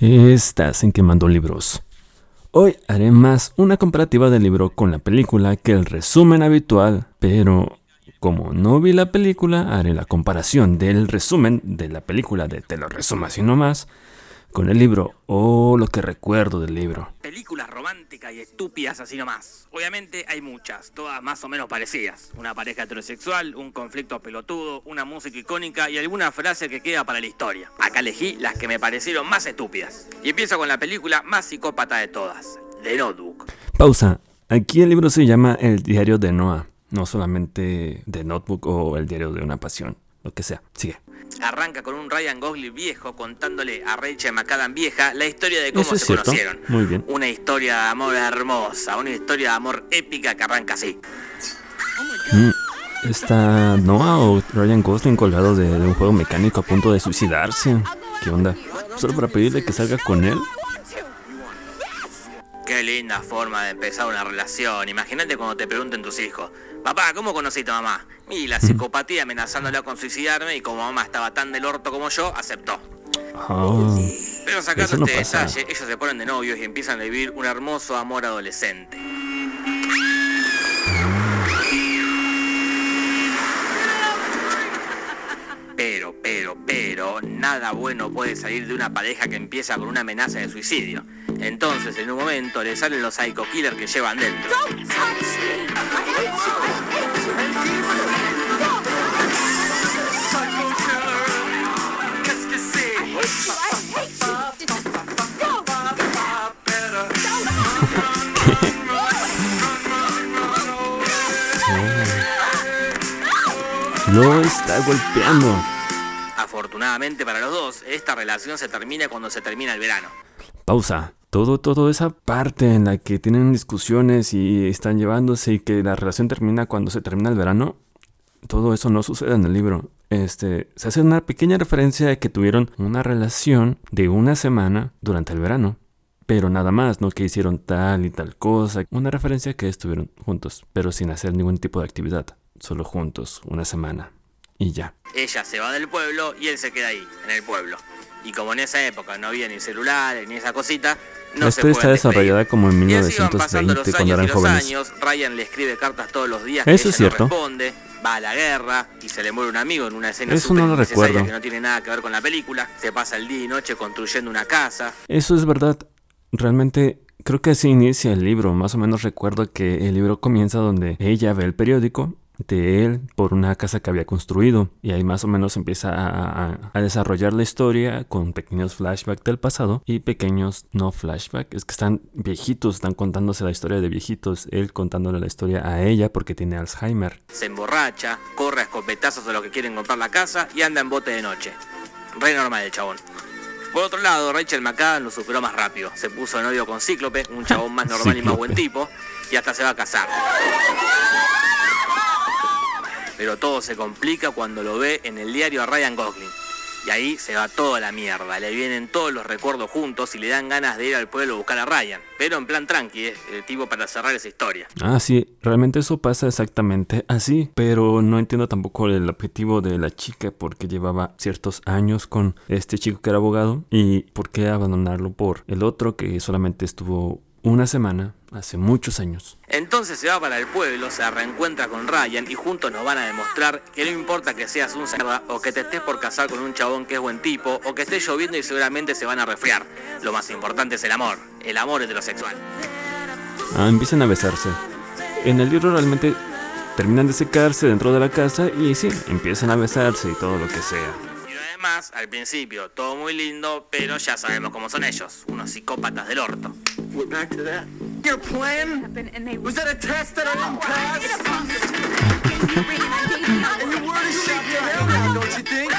Estás en Quemando Libros. Hoy haré más una comparativa del libro con la película que el resumen habitual, pero como no vi la película, haré la comparación del resumen de la película de Te lo resumo así nomás con el libro o lo que recuerdo del libro. Películas románticas y estúpidas así nomás. Obviamente hay muchas, todas más o menos parecidas. Una pareja heterosexual, un conflicto pelotudo, una música icónica y alguna frase que queda para la historia. Acá elegí las que me parecieron más estúpidas. Y empiezo con la película más psicópata de todas, The Notebook. Pausa. Aquí el libro se llama El diario de Noah, no solamente The Notebook o El diario de una pasión, lo que sea. Sigue. Arranca con un Ryan Gosling viejo contándole a Rachel McAdam vieja la historia de cómo Eso se cierto. conocieron. Muy bien. Una historia de amor hermosa, una historia de amor épica que arranca así. Mm, ¿Está Noah o Ryan Gosling colgado de, de un juego mecánico a punto de suicidarse? ¿Qué onda? ¿Solo para pedirle que salga con él? Qué linda forma de empezar una relación. Imagínate cuando te pregunten tus hijos, papá, ¿cómo conociste a mamá? Y la psicopatía amenazándola con suicidarme y como mamá estaba tan del orto como yo, aceptó. Ah, Pero sacando no este pasa. detalle, ellos se ponen de novios y empiezan a vivir un hermoso amor adolescente. Pero, pero, nada bueno puede salir de una pareja que empieza con una amenaza de suicidio. Entonces, en un momento, le salen los psycho killers que llevan dentro. lo está golpeando. Afortunadamente para los dos, esta relación se termina cuando se termina el verano. Pausa. Todo, todo esa parte en la que tienen discusiones y están llevándose y que la relación termina cuando se termina el verano, todo eso no sucede en el libro. Este, se hace una pequeña referencia de que tuvieron una relación de una semana durante el verano. Pero nada más, no que hicieron tal y tal cosa. Una referencia que estuvieron juntos, pero sin hacer ningún tipo de actividad. Solo juntos, una semana. Y ya. Ella se va del pueblo y él se queda ahí, en el pueblo. Y como en esa época no había ni celulares ni esa cosita, no Esta se está desarrollada como en Y así van pasando los 1920, cuando eran jóvenes. años, Ryan le escribe cartas todos los días Eso que es ella no cierto. responde, va a la guerra y se le muere un amigo en una escena Eso no lo recuerdo. que no tiene nada que ver con la película, se pasa el día y noche construyendo una casa, Eso es verdad. Realmente creo que así inicia el libro. Más o menos recuerdo que el libro comienza donde ella ve el periódico de él por una casa que había construido y ahí más o menos empieza a, a- a desarrollar la historia con pequeños flashbacks del pasado y pequeños no flashbacks es que están viejitos están contándose la historia de viejitos él contándole la historia a ella porque tiene Alzheimer se emborracha, corre a escopetazos a los que quieren comprar la casa y anda en bote de noche. Re normal el chabón. Por otro lado, Rachel McAdam lo superó más rápido. Se puso de novio con Cíclope, un chabón más normal y más buen tipo, y hasta se va a casar. Pero todo se complica cuando lo ve en el diario a Ryan Gosling. Y ahí se va toda la mierda. Le vienen todos los recuerdos juntos y le dan ganas de ir al pueblo a buscar a Ryan. Pero en plan tranqui, es el tipo para cerrar esa historia. Ah, sí, realmente eso pasa exactamente así, pero no entiendo tampoco el objetivo de la chica porque llevaba ciertos años con este chico que era abogado y por qué abandonarlo por el otro que solamente estuvo una semana hace muchos años. Entonces se va para el pueblo, se reencuentra con Ryan y juntos nos van a demostrar que no importa que seas un cerda o que te estés por casar con un chabón que es buen tipo o que esté lloviendo y seguramente se van a resfriar. Lo más importante es el amor, el amor heterosexual. Ah, empiezan a besarse. En el libro realmente terminan de secarse dentro de la casa y sí, empiezan a besarse y todo lo que sea. Y además, al principio, todo muy lindo, pero ya sabemos cómo son ellos, unos psicópatas del orto. We're back to that. Your plan? Was that a test that I didn't pass? And your word is shaking around now, don't you think?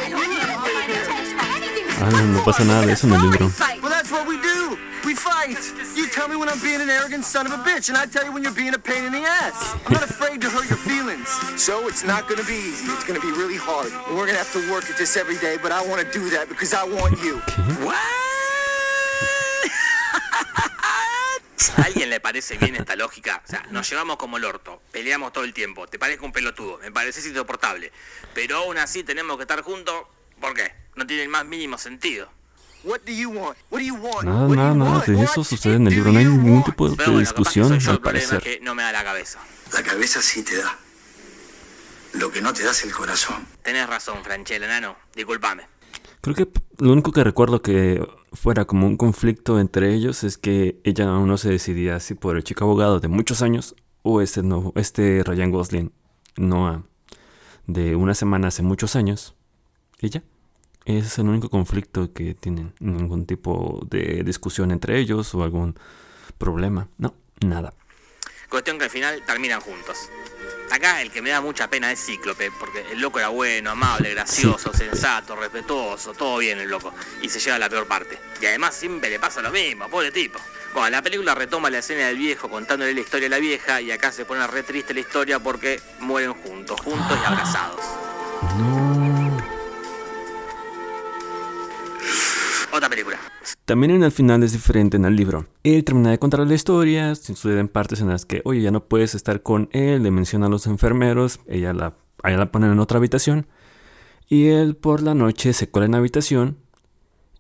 Ah, no, no pasa nada de eso en el libro. Well, that's what we do. We fight. You tell me when I'm being an arrogant son of a bitch, and I tell you when you're being a pain in the ass. I'm not afraid to hurt your feelings. So it's not gonna be easy. It's gonna be really hard. And we're gonna have to work at this every day, but I wanna do that because I want you. What? ¿A alguien le parece bien esta lógica? O sea, nos llevamos como el orto, peleamos todo el tiempo, te parezco un pelotudo, me pareces insoportable. Pero aún así tenemos que estar juntos, ¿por qué? No tiene el más mínimo sentido. Nada, nada, nada de eso sucede en el libro. No hay ningún tipo de bueno, discusión, yo al el problema parecer. es que no me da la cabeza. La cabeza sí te da. Lo que no te da es el corazón. Tenés razón, Franchella, nano. Disculpame. Creo que lo único que recuerdo que fuera como un conflicto entre ellos es que ella aún no se decidía si por el chico abogado de muchos años o este, no, este Ryan Gosling, Noah, de una semana hace muchos años. Ella. Es el único conflicto que tienen. Ningún tipo de discusión entre ellos o algún problema. No, nada. Cuestión que al final terminan juntos. Acá el que me da mucha pena es Cíclope, porque el loco era bueno, amable, gracioso, sensato, respetuoso, todo bien el loco, y se lleva la peor parte. Y además siempre le pasa lo mismo, pobre tipo. Bueno, la película retoma la escena del viejo contándole la historia a la vieja, y acá se pone re triste la historia porque mueren juntos, juntos y abrazados. No. Otra película. También en el final es diferente en el libro. Él termina de contar la historia, suceden partes en las que, oye, ya no puedes estar con él, le menciona a los enfermeros, ella la, ella la ponen en otra habitación, y él por la noche se cuela en la habitación,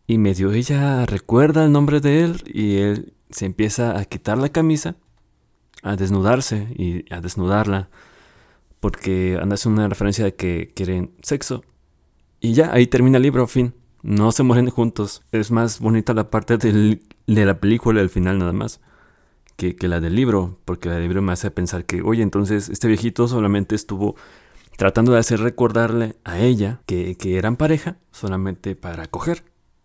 y medio ella recuerda el nombre de él, y él se empieza a quitar la camisa, a desnudarse y a desnudarla, porque anda haciendo una referencia de que quieren sexo. Y ya, ahí termina el libro, fin. No se mueren juntos. Es más bonita la parte de la película al final nada más. Que, la del libro. Porque la del libro me hace pensar que, oye, entonces este viejito solamente estuvo tratando de hacer recordarle a ella que, que eran pareja solamente para coger.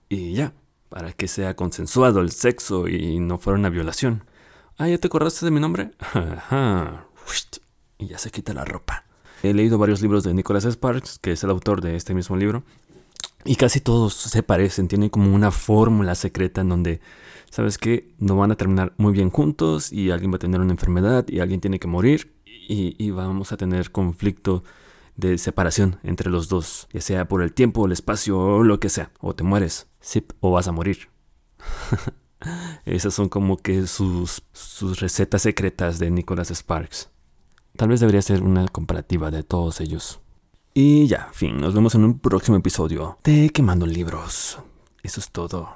Y ya. Para que sea consensuado el sexo y no fuera una violación. Ah, ¿ya te acordaste de mi nombre? Ajá. Y ya se quita la ropa. He leído varios libros de Nicholas Sparks, que es el autor de este mismo libro. Y casi todos se parecen, tienen como una fórmula secreta en donde, ¿sabes qué? No van a terminar muy bien juntos y alguien va a tener una enfermedad y alguien tiene que morir y, vamos a tener conflicto de separación entre los dos, ya sea por el tiempo, el espacio o lo que sea. O te mueres, o vas a morir. Esas son como que sus, sus recetas secretas de Nicholas Sparks. Tal vez debería ser una comparativa de todos ellos. Y ya, fin, nos vemos en un próximo episodio de Quemando Libros. Eso es todo.